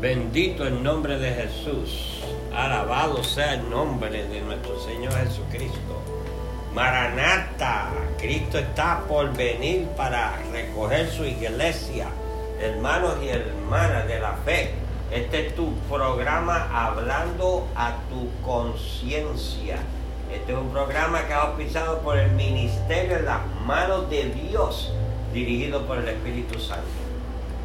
Bendito el nombre de Jesús. Alabado sea el nombre de nuestro Señor Jesucristo. Maranata, Cristo está por venir para recoger su iglesia. Hermanos y hermanas de la fe, este es tu programa hablando a tu conciencia. Este es un programa que ha auspiciado por el ministerio en las manos de Dios, dirigido por el Espíritu Santo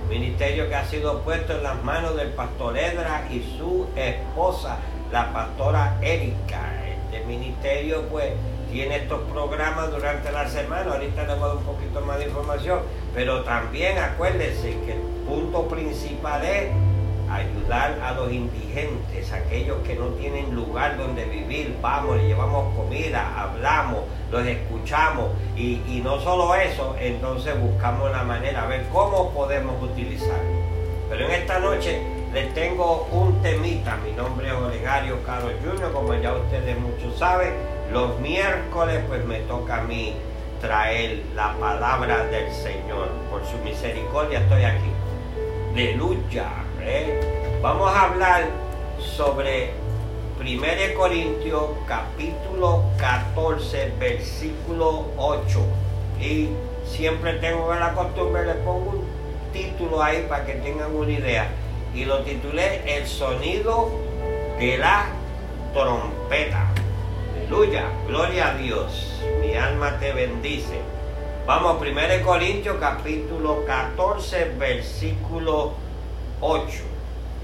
ministerio que ha sido puesto en las manos del pastor Edra y su esposa, la pastora Erika. Este ministerio pues tiene estos programas durante la semana, ahorita les voy a dar un poquito más de información, pero también acuérdense que el punto principal es ayudar a los indigentes, aquellos que no tienen lugar donde vivir, vamos, le llevamos comida, hablamos, los escuchamos y, no solo eso, entonces buscamos la manera, a ver cómo podemos utilizar. Pero en esta noche les tengo un temita, mi nombre es Olegario Carlos Junior, como ya ustedes muchos saben, los miércoles pues me toca a mí traer la palabra del Señor, por su misericordia estoy aquí. Aleluya. ¿Eh? Vamos a hablar sobre 1 Corintios capítulo 14 versículo 8 y siempre tengo la costumbre le pongo un título ahí para que tengan una idea y lo titulé el sonido de la trompeta aleluya gloria a Dios mi alma te bendice vamos 1 Corintios capítulo 14 versículo 8.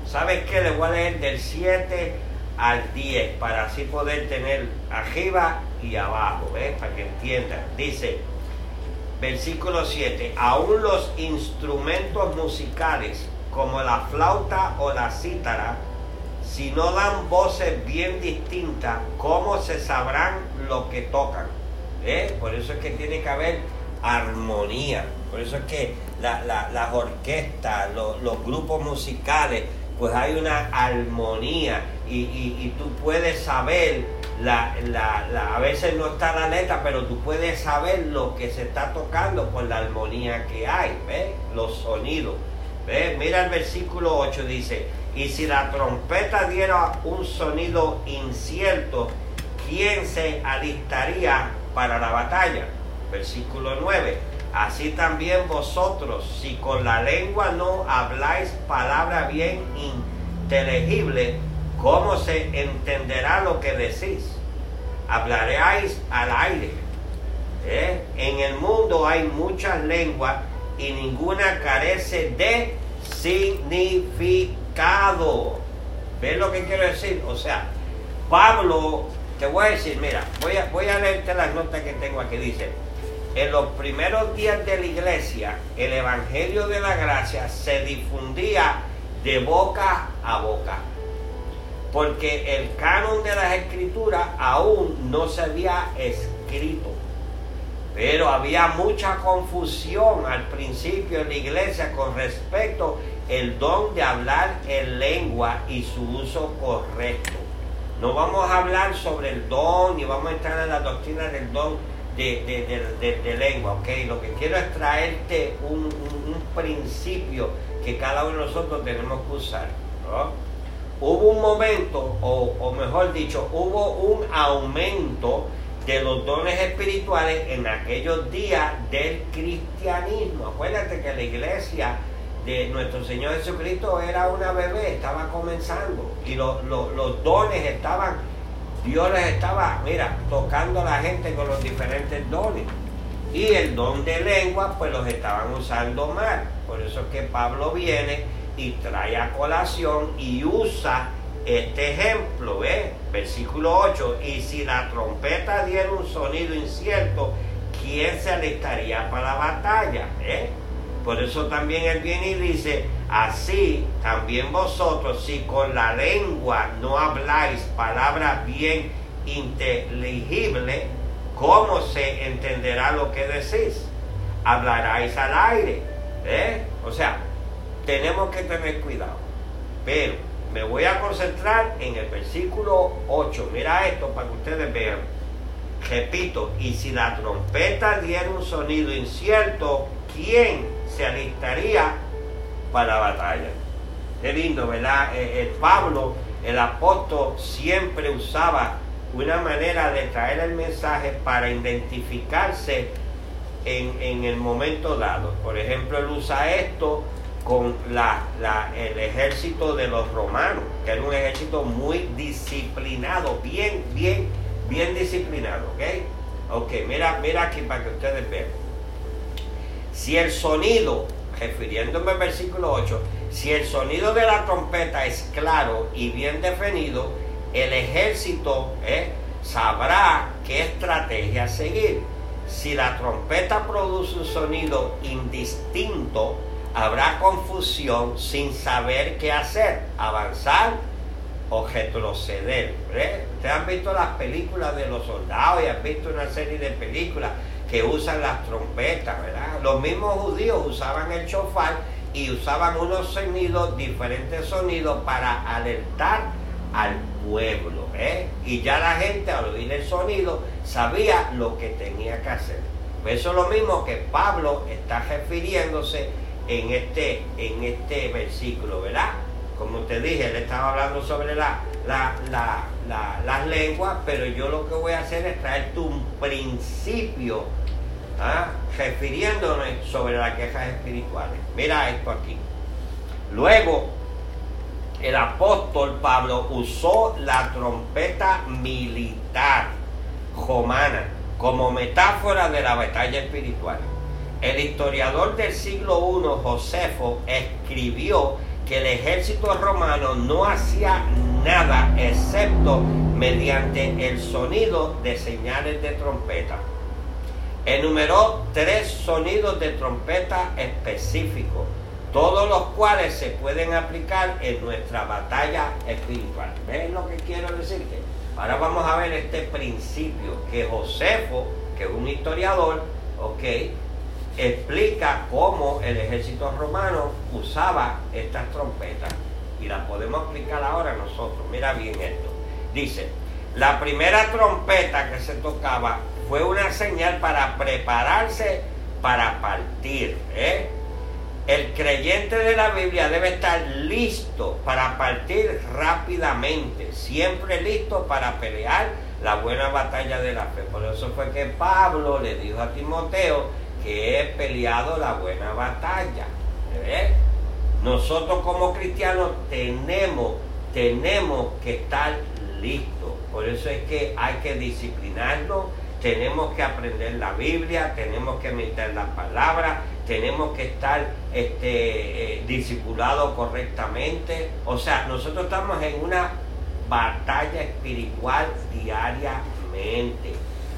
¿Sabes qué? Le voy a leer del 7 al 10 para así poder tener arriba y abajo, ¿ves? Para que entiendan. Dice, versículo 7, aún los instrumentos musicales como la flauta o la cítara, si no dan voces bien distintas, ¿cómo se sabrán lo que tocan? ¿Eh? Por eso es que tiene que haber armonía. Por eso es que las orquestas, los, grupos musicales, pues hay una armonía y, tú puedes saber, la, a veces no está la letra, pero tú puedes saber lo que se está tocando por la armonía que hay, ¿ves? Los sonidos. ¿ves? Mira el versículo 8, dice, y si la trompeta diera un sonido incierto, ¿quién se alistaría para la batalla? Versículo 9 Así también vosotros, si con la lengua no habláis palabra bien inteligible, ¿cómo se entenderá lo que decís? Hablaréis al aire. ¿Eh? En el mundo hay muchas lenguas y ninguna carece de significado. ¿Ves lo que quiero decir? O sea, Pablo, te voy a decir, mira, voy a, voy a leerte las notas que tengo aquí. Dice, en los primeros días de la iglesia, el Evangelio de la Gracia se difundía de boca a boca, porque el canon de las escrituras aún no se había escrito. Pero había mucha confusión al principio en la iglesia con respecto al don de hablar en lengua y su uso correcto. No vamos a hablar sobre el don ni vamos a entrar en la doctrina del don de, lengua, ¿ok? Lo que quiero es traerte un, principio que cada uno de nosotros tenemos que usar, Hubo un momento, o, o mejor dicho, hubo un aumento de los dones espirituales en aquellos días del cristianismo. Acuérdate que la iglesia de nuestro Señor Jesucristo era una bebé, estaba comenzando y los dones estaban Dios les estaba, mira, tocando a la gente con los diferentes dones. Y el don de lengua, pues los estaban usando mal. Por eso es que Pablo viene y trae a colación y usa este ejemplo, ¿ves? Versículo 8. Y si la trompeta diera un sonido incierto, ¿quién se alistaría para la batalla? ¿Eh? Por eso también él viene y dice, así también vosotros, si con la lengua no habláis palabras bien inteligibles, ¿cómo se entenderá lo que decís? Hablaráis al aire. ¿eh? O sea, tenemos que tener cuidado. Pero me voy a concentrar en el versículo 8. Mira esto para que ustedes vean. Repito, y si la trompeta diera un sonido incierto, ¿quién se alistaría para la batalla. Qué lindo, ¿verdad? El Pablo, el apóstol, siempre usaba una manera de traer el mensaje para identificarse en, el momento dado. Por ejemplo, él usa esto con la, el ejército de los romanos, que era un ejército muy disciplinado, bien, bien, bien disciplinado, ¿ok? Ok, mira, mira aquí para que ustedes vean. Si el sonido, refiriéndome al versículo 8, si el sonido de la trompeta es claro y bien definido, el ejército ¿eh? sabrá qué estrategia seguir. Si la trompeta produce un sonido indistinto, habrá confusión sin saber qué hacer, avanzar o retroceder. Ustedes han visto las películas de los soldados y han visto una serie de películas que usan las trompetas, ¿verdad? Los mismos judíos usaban el chofar y usaban unos sonidos, diferentes sonidos para alertar al pueblo. ¿eh? Y ya la gente al oír el sonido sabía lo que tenía que hacer. Eso es lo mismo que Pablo está refiriéndose en este, en este versículo, ¿verdad? Como te dije, él estaba hablando sobre la, las lenguas, pero yo lo que voy a hacer es traerte un principio ¿ah? refiriéndome sobre las quejas espirituales. Mira esto aquí. Luego, el apóstol Pablo usó la trompeta militar romana como metáfora de la batalla espiritual. El historiador del siglo I, Josefo, escribió que el ejército romano no hacía nada excepto mediante el sonido de señales de trompeta. Enumeró tres sonidos de trompeta específicos todos los cuales se pueden aplicar en nuestra batalla espiritual. ¿Ven lo que quiero decirte? Ahora vamos a ver este principio que Josefo, que es un historiador, ok, explica cómo el ejército romano usaba estas trompetas y las podemos explicar ahora nosotros. Mira bien esto. Dice, la primera trompeta que se tocaba fue una señal para prepararse para partir. ¿eh? El creyente de la Biblia debe estar listo para partir rápidamente, siempre listo para pelear la buena batalla de la fe. Por eso fue que Pablo le dijo a Timoteo que he peleado la buena batalla. Nosotros como cristianos tenemos, tenemos que estar listos. Por eso es que hay que disciplinarnos, tenemos que aprender la Biblia, tenemos que meter las palabras, tenemos que estar este, eh, discipulados correctamente. O sea, nosotros estamos en una batalla espiritual diariamente.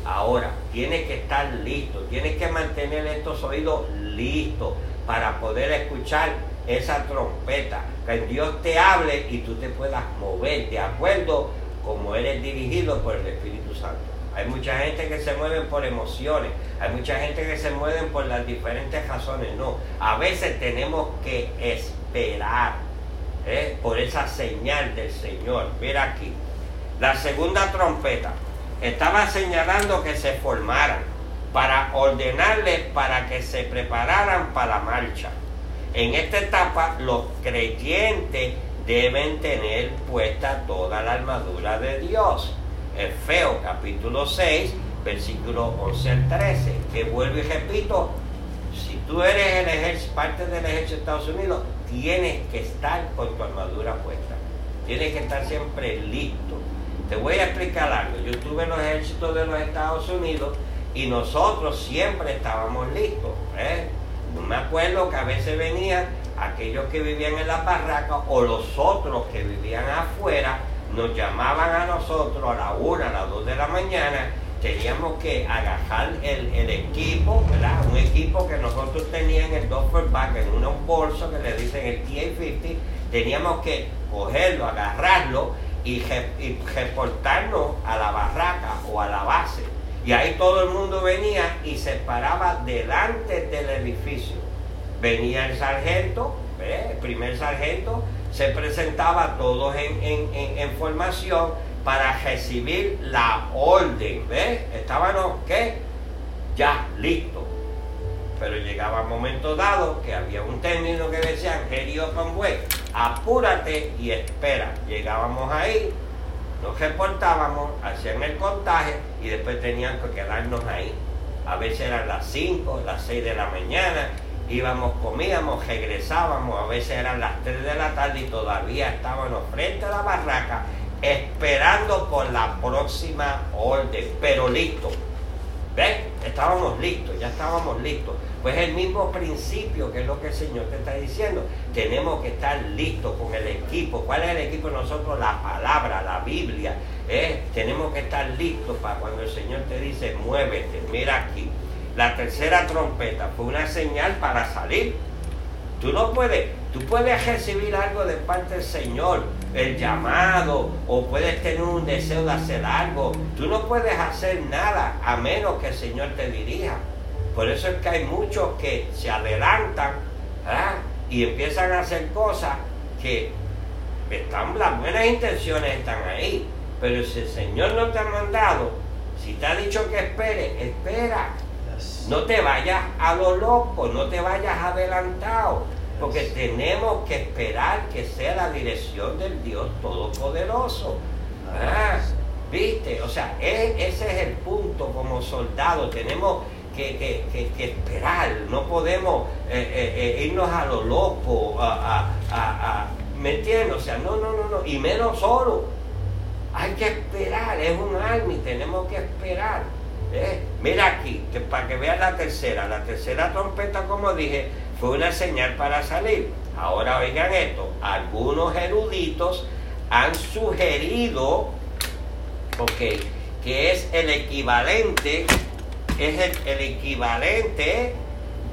Ahora, tienes que estar listo, tienes que mantener estos oídos listos para poder escuchar esa trompeta, que Dios te hable y tú te puedas mover de acuerdo como eres dirigido por el Espíritu Santo. Hay mucha gente que se mueve por emociones, hay mucha gente que se mueve por las diferentes razones. No, a veces tenemos que esperar ¿eh? por esa señal del Señor. Mira aquí, la segunda trompeta estaba señalando que se formaran para ordenarles para que se prepararan para la marcha. En esta etapa los creyentes deben tener puesta toda la armadura de Dios Efeo capítulo 6, versículo 11 al 13, que vuelvo y repito, si tú eres el ejército, parte del ejército de Estados Unidos, tienes que estar con tu armadura puesta. Tienes que estar siempre listo. Te voy a explicar algo. Yo estuve en los ejércitos de los Estados Unidos y nosotros siempre estábamos listos. ¿eh? Me acuerdo que a veces venían aquellos que vivían en la barraca o los otros que vivían afuera nos llamaban a nosotros a la una, a las dos de la mañana, teníamos que agajar el, equipo, ¿verdad? Un equipo que nosotros teníamos en el Duffer Back, en un bolso que le dicen el TA-50, teníamos que cogerlo, agarrarlo y, y reportarnos a la barraca o a la base. Y ahí todo el mundo venía y se paraba delante del edificio. Venía el sargento, el primer sargento, se presentaba todos en, formación para recibir la orden. ¿Ves? Estábamos, ¿qué? Ya listos. pero llegaba momento dado que había un término que decían, Gerio Conway, apúrate y espera. Llegábamos ahí, nos reportábamos, hacían el contaje y después tenían que quedarnos ahí. A veces eran las 5, las 6 de la mañana, íbamos, comíamos, regresábamos, a veces eran las 3 de la tarde y todavía estábamos frente a la barraca esperando por la próxima orden, pero listo. ¿Ves? Estábamos listos, ya estábamos listos. Pues el mismo principio que es lo que el Señor te está diciendo. Tenemos que estar listos con el equipo. ¿Cuál es el equipo de nosotros? La palabra, la Biblia. ¿eh? Tenemos que estar listos para cuando el Señor te dice, muévete, mira aquí. La tercera trompeta fue una señal para salir. Tú no puedes, tú puedes recibir algo de parte del Señor, el llamado, o puedes tener un deseo de hacer algo. Tú no puedes hacer nada a menos que el Señor te dirija. Por eso es que hay muchos que se adelantan y empiezan a hacer cosas que están, las buenas intenciones están ahí. Pero si el Señor no te ha mandado, si te ha dicho que espere, espera. No te vayas a lo loco, no te vayas adelantado, porque tenemos que esperar que sea la dirección del Dios Todopoderoso. ¿Viste? O sea, e, ese es el punto como soldado. Tenemos que, esperar, no podemos eh, eh, eh, irnos a lo loco, a, a, ¿me entiendes? O sea, no, no, no, no, y menos solo. Hay que esperar, es un army, tenemos que esperar. Mira aquí, para que veas la tercera, la tercera trompeta, como dije, fue una señal para salir. Ahora oigan esto, algunos eruditos han sugerido, ok, que es el equivalente es el, equivalente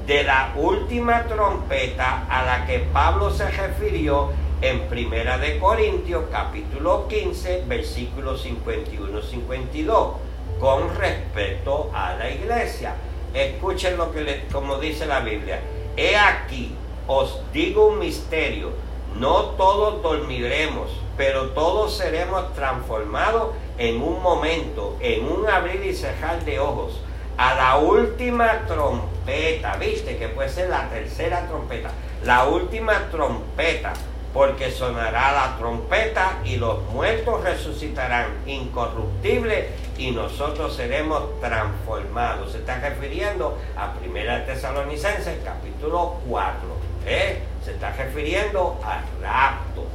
de la última trompeta a la que Pablo se refirió en Primera de Corintios capítulo 15 versículos 51-52 con respecto a la iglesia. Escuchen lo que como dice la Biblia. He aquí, os digo un misterio, no todos dormiremos, pero todos seremos transformados en un momento, en un abrir y cerrar de ojos a la última trompeta, viste que puede ser la tercera trompeta, la última trompeta, porque sonará la trompeta y los muertos resucitarán incorruptibles y nosotros seremos transformados. Se está refiriendo a Primera Tesalonicenses capítulo 4. ¿eh? Se está refiriendo al rapto.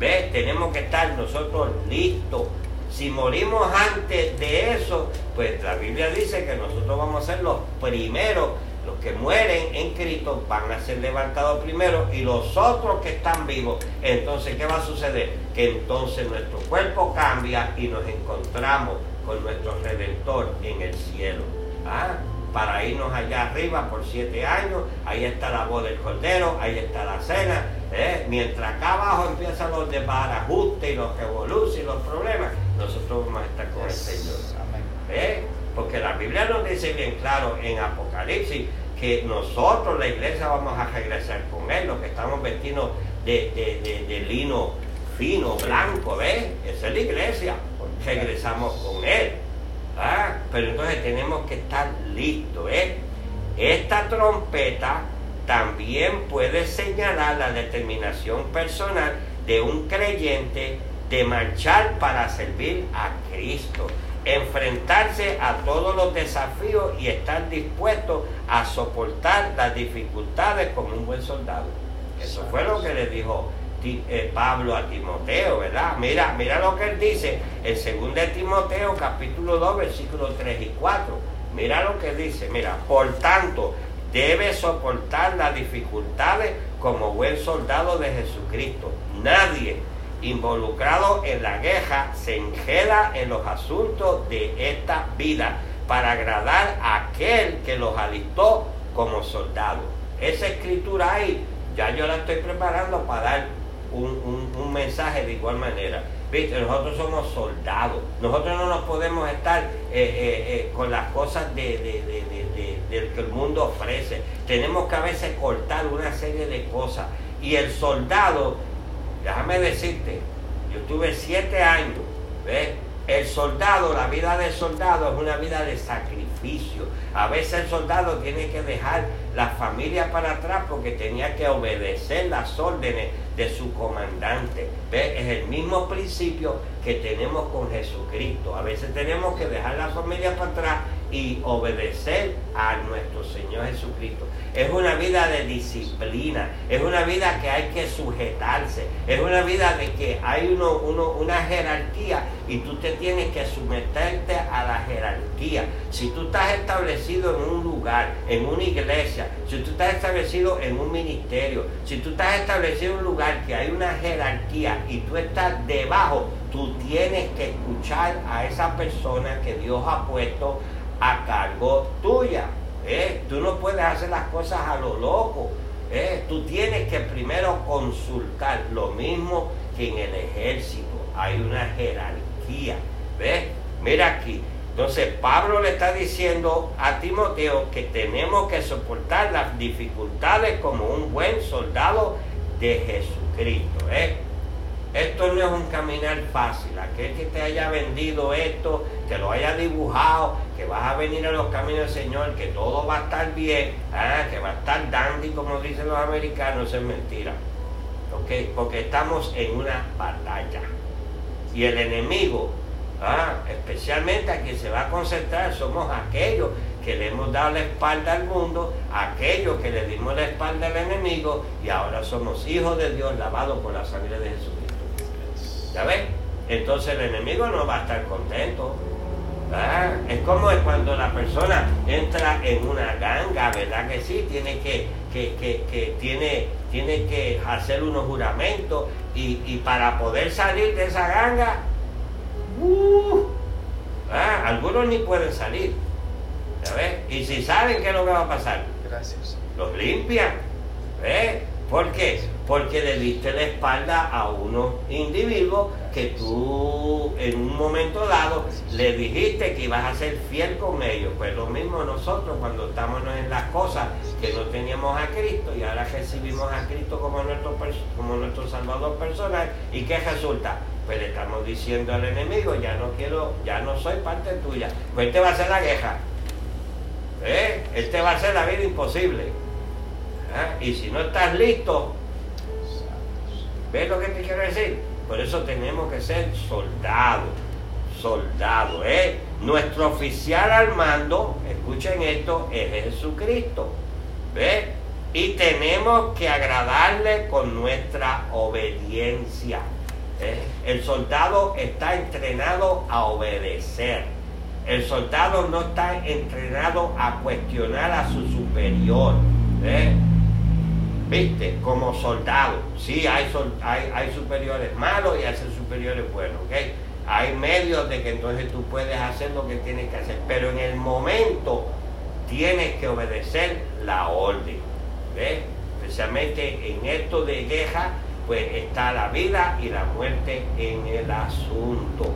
¿Ves? Tenemos que estar nosotros listos si morimos antes de eso, pues la Biblia dice que nosotros vamos a ser los primeros, los que mueren en Cristo van a ser levantados primero y los otros que están vivos, entonces ¿qué va a suceder? Que entonces nuestro cuerpo cambia y nos encontramos con nuestro Redentor en el cielo. ¿Ah? Para irnos allá arriba por siete años, ahí está la voz del Cordero, ahí está la cena, ¿eh? mientras acá abajo empiezan los desbarajustes y los revoluciones y los problemas, nosotros vamos a estar con el Señor. ¿Eh? Porque la Biblia nos dice bien claro en Apocalipsis que nosotros, la iglesia, vamos a regresar con Él, los que estamos vestidos de, lino fino, blanco, ¿ves? Esa es la iglesia, regresamos con Él. ¿Ah? Pero entonces tenemos que estar listos, ¿eh? Esta trompeta también puede señalar la determinación personal de un creyente de marchar para servir a Cristo, enfrentarse a todos los desafíos y estar dispuesto a soportar las dificultades como un buen soldado. Eso fue lo que le dijo eh, Pablo a Timoteo, ¿verdad? Mira, mira lo que él dice en 2 de Timoteo capítulo 2 versículos 3 y 4. Mira lo que dice, mira, por tanto, debe soportar las dificultades como buen soldado de Jesucristo. Nadie involucrado en la guerra se enjeda en los asuntos de esta vida para agradar a aquel que los alistó como soldado. Esa escritura ahí, ya yo la estoy preparando para dar un, mensaje de igual manera. ¿Viste? Nosotros somos soldados. Nosotros no nos podemos estar eh, eh, eh, con las cosas de, del que el mundo ofrece. Tenemos que a veces cortar una serie de cosas. Y el soldado Déjame decirte, yo tuve siete años, ¿ves? el soldado, la vida del soldado es una vida de sacrificio. A veces el soldado tiene que dejar la familia para atrás porque tenía que obedecer las órdenes de su comandante. ¿Ve? Es el mismo principio que tenemos con Jesucristo. A veces tenemos que dejar la familia para atrás y obedecer a nuestro Señor Jesucristo. Es una vida de disciplina, es una vida que hay que sujetarse, es una vida de que hay uno, una jerarquía y tú te tienes que someterte a la jerarquía. Si tú estás establecido en un lugar, en una iglesia, si tú estás establecido en un ministerio, si tú estás establecido en un lugar que hay una jerarquía y tú estás debajo, tú tienes que escuchar a esa persona que Dios ha puesto a cargo tuya. ¿Eh? Tú no puedes hacer las cosas a lo loco. ¿eh? Tú tienes que primero consultar lo mismo que en el ejército. Hay una jerarquía. ¿Ves? Mira aquí. Entonces Pablo le está diciendo a Timoteo que tenemos que soportar las dificultades como un buen soldado de Jesucristo. ¿eh? Esto no es un caminar fácil. Aquel que te haya vendido esto, que lo haya dibujado, que vas a venir a los caminos del Señor, que todo va a estar bien, ah, que va a estar dandy, como dicen los americanos, es mentira. Porque estamos en una batalla. Y el enemigo, ah, especialmente a quien se va a concentrar, somos aquellos que le hemos dado la espalda al mundo, aquellos que le dimos la espalda al enemigo, y ahora somos hijos de Dios lavados por la sangre de Jesús. ¿Ya ves? Entonces el enemigo no va a estar contento. Es como cuando la persona entra en una ganga, ¿verdad que sí? Tiene que, que, tiene, tiene que hacer unos juramentos y, para poder salir de esa ganga, uh, algunos ni pueden salir. ¿Ya ves? Y si saben, ¿qué es lo que va a pasar? Gracias. Los limpian. ¿Ves? ¿Por qué? Porque le diste la espalda a unos individuos que tú en un momento dado le dijiste que ibas a ser fiel con ellos. Pues lo mismo nosotros cuando estamos en las cosas que no teníamos a Cristo y ahora recibimos a Cristo como nuestro, como nuestro Salvador personal. ¿Y qué resulta? Pues le estamos diciendo al enemigo, ya no quiero, ya no soy parte tuya. Pues este va a ser la queja. ¿Eh? Este va a ser la vida imposible. ¿Ah? Y si no estás listo, ¿ves lo que te quiero decir? Por eso tenemos que ser soldados, soldados, ¿eh? Nuestro oficial al mando, escuchen esto, es Jesucristo, ¿ves? Y tenemos que agradarle con nuestra obediencia. ¿eh? El soldado está entrenado a obedecer. El soldado no está entrenado a cuestionar a su superior. ¿eh? Viste, como soldado. Sí, hay, hay, superiores malos y hay superiores buenos, ¿ok? Hay medios de que entonces tú puedes hacer lo que tienes que hacer, pero en el momento tienes que obedecer la orden, ¿ves? Especialmente en esto de guerra, pues está la vida y la muerte en el asunto.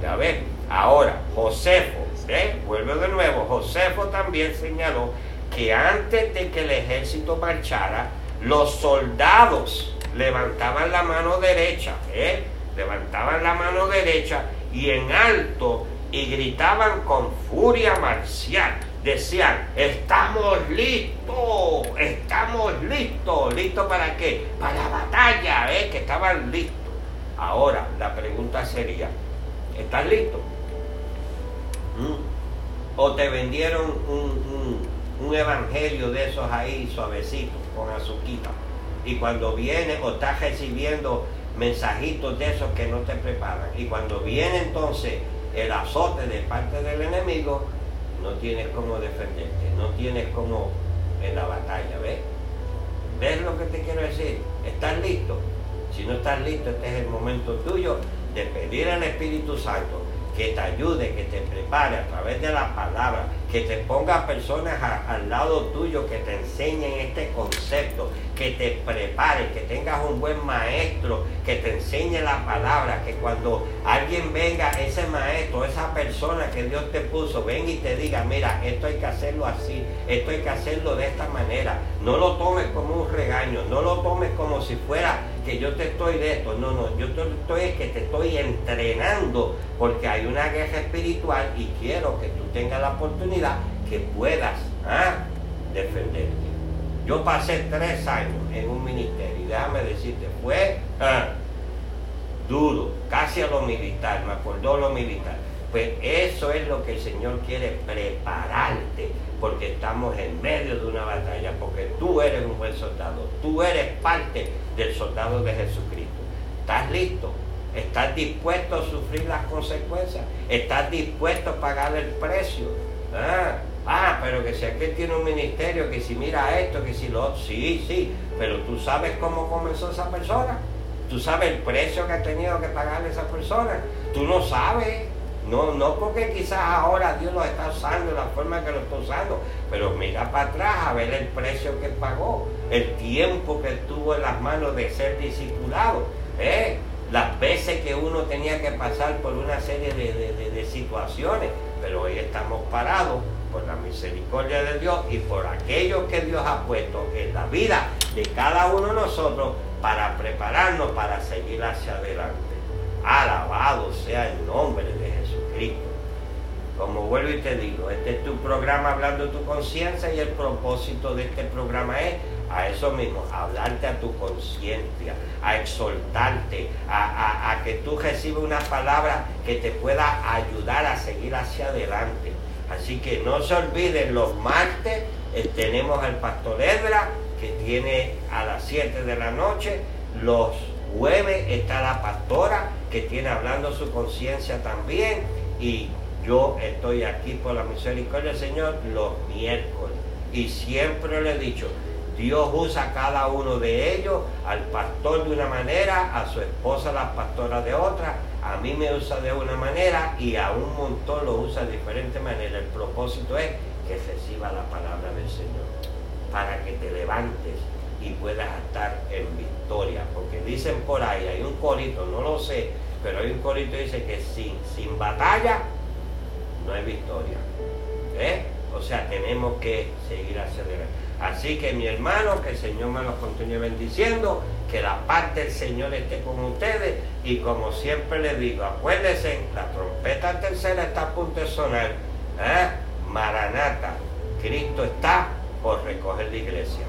¿Ya ves? Ahora, Josefo, ¿ves? Vuelve de nuevo, Josefo también señaló que antes de que el ejército marchara, los soldados levantaban la mano derecha, ¿eh? levantaban la mano derecha y en alto y gritaban con furia marcial. Decían, estamos listos, estamos listos. ¿Listos para qué? Para la batalla, ¿eh? que estaban listos. Ahora, la pregunta sería, ¿estás listo? ¿Mm? ¿O te vendieron un, un evangelio de esos ahí suavecitos? Con azuquita. Y cuando viene o estás recibiendo mensajitos de esos que no te preparan. Y cuando viene entonces el azote de parte del enemigo, no tienes cómo defenderte, no tienes cómo en la batalla, ¿ves? ¿Ves lo que te quiero decir? ¿Estás listo? Si no estás listo, este es el momento tuyo de pedir al Espíritu Santo que te ayude, que te prepare a través de la palabra, que te ponga personas al lado tuyo que te enseñen este concepto, que te prepare, que tengas un buen maestro, que te enseñe la palabra, que cuando alguien venga, ese maestro, esa persona que Dios te puso, venga y te diga, mira, esto hay que hacerlo así, esto hay que hacerlo de esta manera. No lo tomes como un regaño, no lo tomes como si fuera que yo te estoy de esto. No, no, yo estoy es que te estoy entrenando porque hay una guerra espiritual y quiero que tú tengas la oportunidad que puedas ¿ah? defenderte. Yo pasé tres años en un ministerio y déjame decirte, fue ¿ah? duro, casi a lo militar, me acordó lo militar. Pues eso es lo que el Señor quiere prepararte, porque estamos en medio de una batalla, porque tú eres un buen soldado, tú eres parte del soldado de Jesucristo. ¿Estás listo? ¿Estás dispuesto a sufrir las consecuencias? ¿Estás dispuesto a pagar el precio? Ah, ah, pero que si aquel tiene un ministerio, que si mira esto, que si lo sí, sí, pero tú sabes cómo comenzó esa persona. Tú sabes el precio que ha tenido que pagar esa persona. Tú no sabes. No, no porque quizás ahora Dios lo está usando de la forma que lo está usando, pero mira para atrás a ver el precio que pagó, el tiempo que tuvo en las manos de ser discipulado, ¿eh? Las veces que uno tenía que pasar por una serie de, situaciones, pero hoy estamos parados por la misericordia de Dios y por aquello que Dios ha puesto en la vida de cada uno de nosotros para prepararnos para seguir hacia adelante. Alabado sea el nombre de Jesucristo. Como vuelvo y te digo, este es tu programa hablando tu conciencia y el propósito de este programa es a eso mismo, hablarte a tu conciencia, a exhortarte, a, que tú recibas una palabra que te pueda ayudar a seguir hacia adelante. Así que no se olviden, los martes eh, tenemos al pastor Edra, que tiene a las 7 de la noche, los jueves está la pastora, que tiene hablando su conciencia también, y yo estoy aquí por la misericordia del Señor los miércoles. Y siempre le he dicho, Dios usa a cada uno de ellos, al pastor de una manera, a su esposa la pastora de otra, a mí me usa de una manera y a un montón lo usa de diferente manera. El propósito es que reciba la palabra del Señor, para que te levantes y puedas estar en victoria. Porque dicen por ahí, hay un corito, no lo sé, pero hay un corito que dice que sin, sin batalla no hay victoria. ¿Eh? O sea, tenemos que seguir adelante. Así que mi hermano, que el Señor me los continúe bendiciendo, que la paz del Señor esté con ustedes y como siempre les digo, acuérdense, la trompeta tercera está a punto de sonar. ¿eh? Maranata, Cristo está por recoger la iglesia.